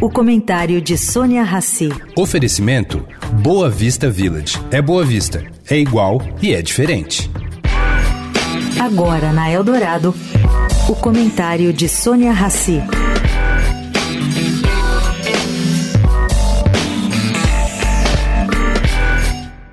O comentário de Sônia Rassi. Oferecimento Boa Vista Village. É Boa Vista, é igual e é diferente. Agora na Eldorado, o comentário de Sônia Rassi.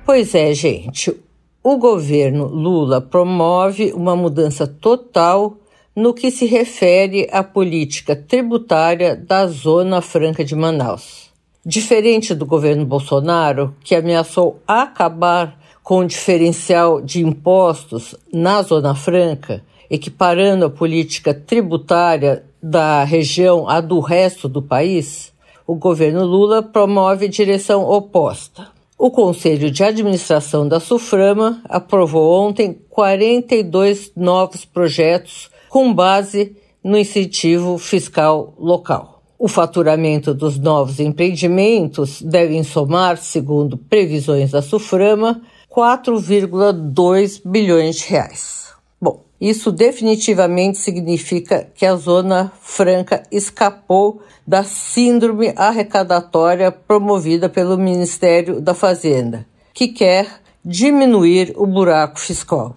Pois é, gente. O governo Lula promove uma mudança total no que se refere à política tributária da Zona Franca de Manaus. Diferente do governo Bolsonaro, que ameaçou acabar com o diferencial de impostos na Zona Franca, equiparando a política tributária da região à do resto do país, o governo Lula promove direção oposta. O Conselho de Administração da Suframa aprovou ontem 42 novos projetos com base no incentivo fiscal local. O faturamento dos novos empreendimentos deve somar, segundo previsões da Suframa, 4,2 bilhões de reais. Bom, isso definitivamente significa que a Zona Franca escapou da síndrome arrecadatória promovida pelo Ministério da Fazenda, que quer diminuir o buraco fiscal.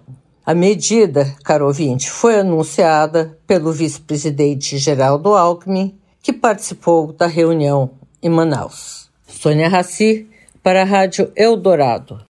A medida, caro ouvinte, foi anunciada pelo vice-presidente Geraldo Alckmin, que participou da reunião em Manaus. Sônia Raci, para a Rádio Eldorado.